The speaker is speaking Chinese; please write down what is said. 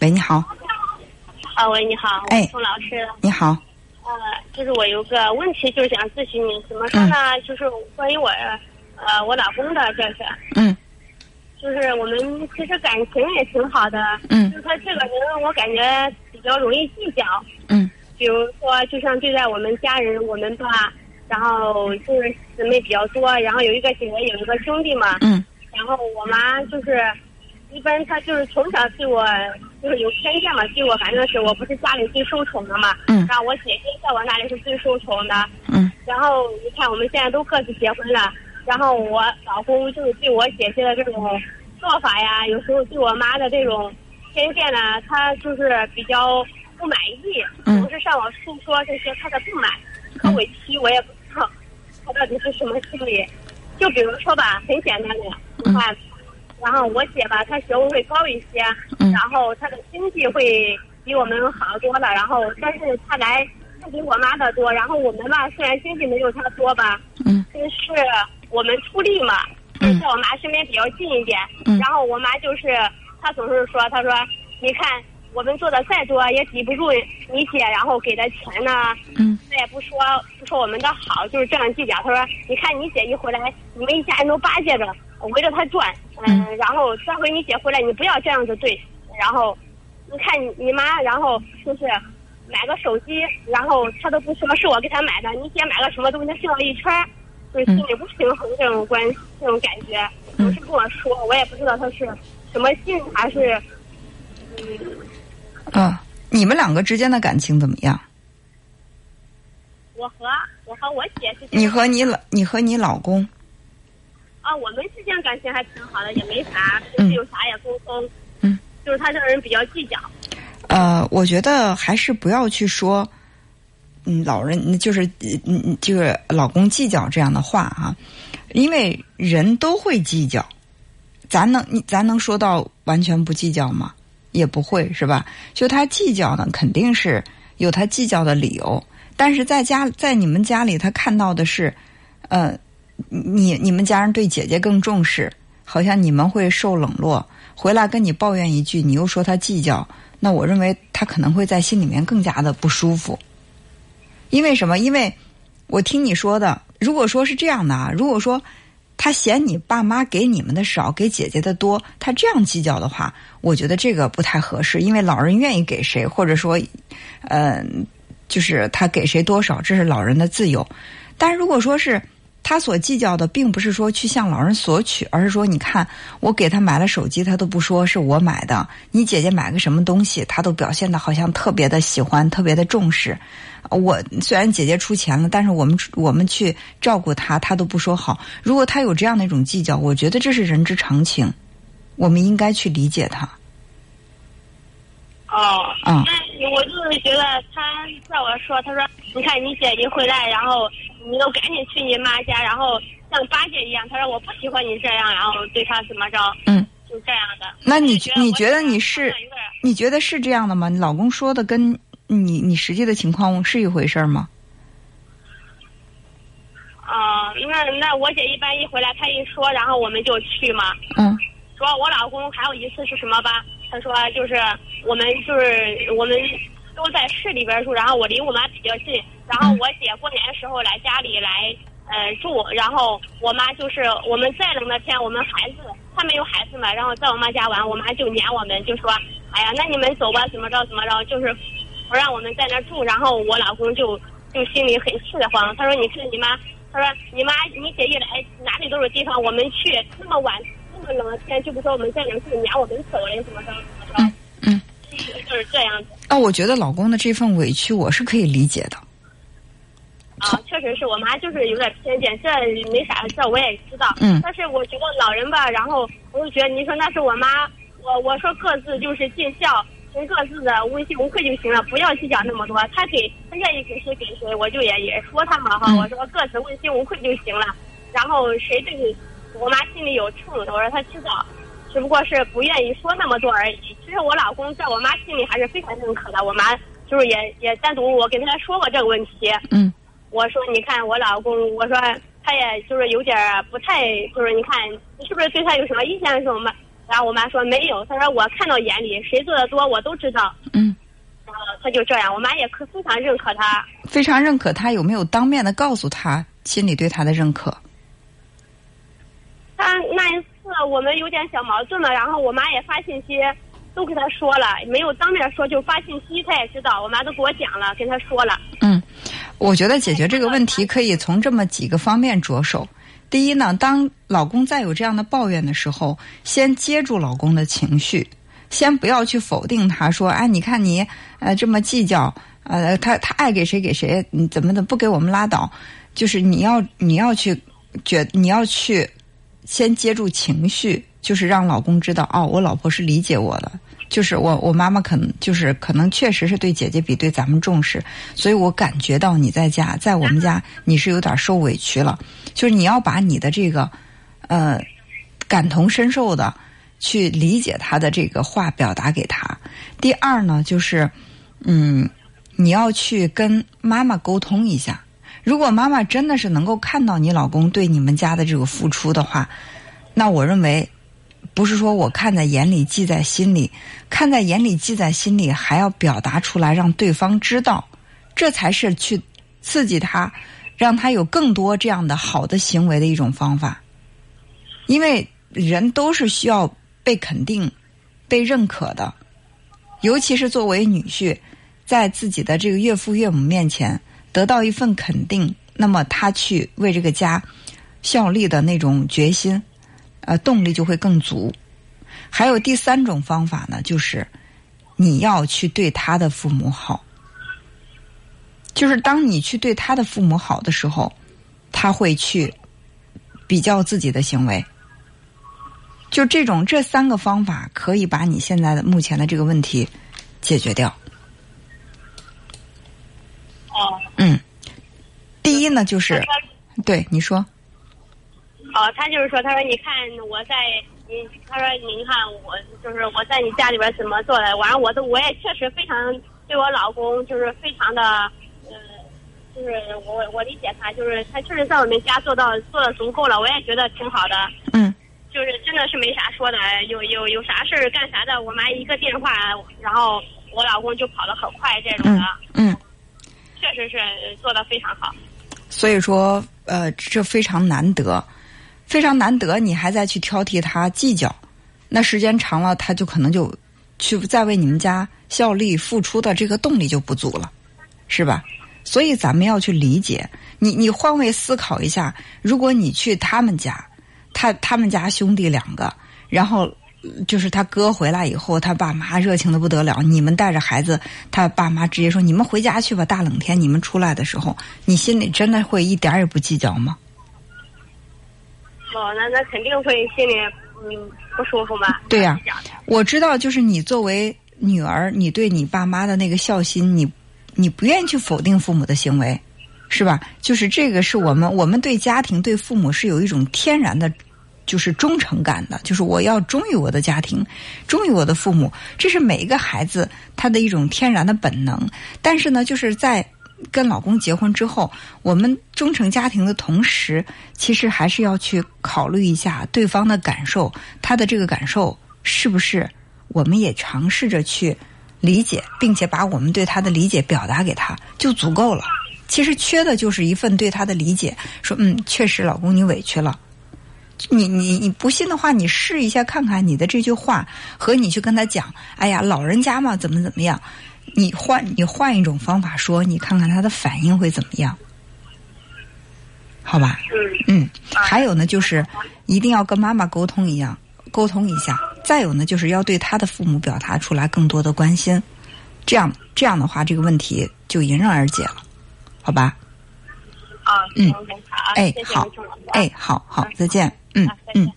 喂，你好。啊，喂，你好，哎宋老师。你好。呃，就是我有个问题，就是想咨询你，怎么说呢？就是关于我，呃，我老公的这是，嗯就是我们其实感情也挺好的，嗯就是他这个人，我感觉比较容易计较。嗯比如说，就像对待我们家人，我们吧，然后就是姊妹比较多，然后有一个姐姐，有一个兄弟嘛，嗯然后我妈就是，一般她就是从小对我就是有偏见嘛，对我反正是我不是家里最受宠的嘛，嗯。然后我姐姐在我那里是最受宠的，嗯。然后你看我们现在都各自结婚了，然后我老公就是对我姐姐的这种做法呀，有时候对我妈的这种偏见呢，他就是比较不满意，嗯。总是向我诉说这些他的不满和委屈，我也不知道他到底是什么心理。就比如说吧，很简单的，你看，然后我姐吧，她学位会高一些，嗯。然后她的经济会比我们好多了，然后但是她来她比我妈的多，然后我们吧虽然经济没有她多吧，嗯。但是我们出力嘛，嗯。在我妈身边比较近一点，嗯。然后我妈就是她总是说，她说你看我们做的再多也抵不住你姐然后给的钱呢，嗯。她也不说不说我们的好，就是这样计较。她说你看你姐一回来，你们一家人都巴结着围着他转，嗯，然后这回你姐回来，你不要这样子对，然后你看你你妈，然后就是。买个手机，然后她都不说是我给她买的，你姐买个什么东西，她绕了一圈儿，就是心里不平衡这种关这种感觉，嗯。总是跟我说，我也不知道她是什么心，还是嗯，啊，你们两个之间的感情怎么样？我和我和我姐之间，你和你老你和你老公，啊，我们之间感情还挺好的，也没啥，嗯就是有啥也沟通，嗯，就是他这个人比较计较，呃，我觉得还是不要去说，嗯，老人就是嗯嗯，就是老公计较这样的话啊，因为人都会计较，咱能你咱能说到完全不计较吗？也不会是吧？就他计较呢，肯定是有他计较的理由，但是在家在你们家里，他看到的是，呃，你你们家人对姐姐更重视，好像你们会受冷落，回来跟你抱怨一句，你又说他计较，那我认为他可能会在心里面更加的不舒服。因为什么？因为我听你说的，如果说是这样的啊，如果说他嫌你爸妈给你们的少，给姐姐的多，他这样计较的话，我觉得这个不太合适。因为老人愿意给谁，或者说，呃，就是他给谁多少，这是老人的自由。但是如果说是他所计较的，并不是说去向老人索取，而是说，你看我给他买了手机，他都不说是我买的；你姐姐买个什么东西，他都表现的好像特别的喜欢，特别的重视。我虽然姐姐出钱了，但是我们我们去照顾他，他都不说好。如果他有这样的一种计较，我觉得这是人之常情，我们应该去理解他。哦，嗯那我就是觉得他在我说，他说你看你姐一回来，然后你都赶紧去你妈家，然后像八戒一样，他说我不喜欢你这样，然后对他怎么着，嗯，就这样的。那你我就你觉得你是你觉得是这样的吗？你老公说的跟你你实际的情况是一回事儿吗？啊、那那我姐一般一回来，她一说，然后我们就去嘛。嗯说我老公还有一次是什么吧？他说就是我们就是我们都在市里边住，然后我离我妈比较近，然后我姐过年的时候来家里来呃住，然后我妈就是我们再冷的天，我们孩子他没有孩子嘛，然后在我妈家玩，我妈就撵我们，就说哎呀，那你们走吧，怎么着怎么着，就是不让我们在那住，然后我老公就就心里很气得慌，他说你看你妈。他说：“你妈，你姐一来，哪里都是地方，我们去那么晚，那么冷的天，就不说我们在哪儿住，撵我们走了，怎么着，就是这样子那我觉得老公的这份委屈我是可以理解的。啊。确实是我妈就是有点偏见，这没啥，这我也知道。嗯但是我觉得老人吧，然后我就觉得你说那是我妈，我我说各自就是尽孝，尽各自的问心无愧就行了，不要计较那么多。他给他愿意给谁给谁，我就也也说他嘛哈，嗯我说各自问心无愧就行了。然后谁对你，我妈心里有秤，我说她知道，只不过是不愿意说那么多而已。其实我老公在我妈心里还是非常认可的，我妈就是也也单独我跟他说过这个问题。嗯我说你看我老公，我说他也就是有点不太，就是你看你是不是对他有什么意见什么？然后我妈说没有，她说我看到眼里，谁做的多我都知道。嗯，然后她就这样，我妈也可非常认可他。非常认可他，有没有当面的告诉他心里对他的认可？他那一次我们有点小矛盾了，然后我妈也发信息都给他说了，没有当面说，就发信息，他也知道，我妈都给我讲了，跟他说了。嗯，我觉得解决这个问题可以从这么几个方面着手。第一呢，当老公再有这样的抱怨的时候，先接住老公的情绪，先不要去否定他，说：“哎，你看你呃这么计较，呃，他他爱给谁给谁，你怎么的不给我们拉倒？”就是你要你要去觉你要去先接住情绪，就是让老公知道哦，我老婆是理解我的。就是我，我妈妈可能就是可能确实是对姐姐比对咱们重视，所以我感觉到你在家，在我们家你是有点受委屈了。就是你要把你的这个，呃，感同身受的去理解他的这个话表达给他。第二呢，就是嗯，你要去跟妈妈沟通一下。如果妈妈真的是能够看到你老公对你们家的这个付出的话，那我认为。不是说我看在眼里记在心里，看在眼里记在心里，还要表达出来让对方知道，这才是去刺激他，让他有更多这样的好的行为的一种方法。因为人都是需要被肯定、被认可的，尤其是作为女婿，在自己的这个岳父岳母面前得到一份肯定，那么他去为这个家效力的那种决心。呃，动力就会更足。还有第三种方法呢，就是你要去对他的父母好。就是当你去对他的父母好的时候，他会去比较自己的行为。就这种这三个方法，可以把你现在的目前的这个问题解决掉。哦。嗯。第一呢，就是对你说。哦，他就是说，他说你看我在你，他说您看我就是我在你家里边怎么做的，完了我都我也确实非常对我老公就是非常的，呃，就是我我理解他，就是他确实在我们家做到做的足够了，我也觉得挺好的。嗯。就是真的是没啥说的，有有有啥事儿干啥的，我妈一个电话，然后我老公就跑得很快，这种的。嗯。确实是做的非常好。所以说，呃，这非常难得。非常难得，你还在去挑剔他计较，那时间长了，他就可能就去再为你们家效力付出的这个动力就不足了，是吧？所以咱们要去理解你，你换位思考一下，如果你去他们家，他他们家兄弟两个，然后就是他哥回来以后，他爸妈热情的不得了，你们带着孩子，他爸妈直接说你们回家去吧，大冷天你们出来的时候，你心里真的会一点也不计较吗？哦，那那肯定会心里嗯不舒服嘛。对呀，我知道，就是你作为女儿，你对你爸妈的那个孝心，你你不愿意去否定父母的行为，是吧？就是这个是我们我们对家庭对父母是有一种天然的，就是忠诚感的，就是我要忠于我的家庭，忠于我的父母，这是每一个孩子他的一种天然的本能。但是呢，就是在。跟老公结婚之后，我们忠诚家庭的同时，其实还是要去考虑一下对方的感受，他的这个感受是不是我们也尝试着去理解，并且把我们对他的理解表达给他，就足够了。其实缺的就是一份对他的理解，说嗯，确实老公你委屈了。你你你不信的话，你试一下看看你的这句话和你去跟他讲，哎呀，老人家嘛，怎么怎么样。你换你换一种方法说，你看看他的反应会怎么样？好吧？嗯。嗯。还有呢，就是一定要跟妈妈沟通一样，沟通一下。再有呢，就是要对他的父母表达出来更多的关心。这样这样的话，这个问题就迎刃而解了，好吧？啊。嗯。哎，好。哎，好好，再见。嗯嗯。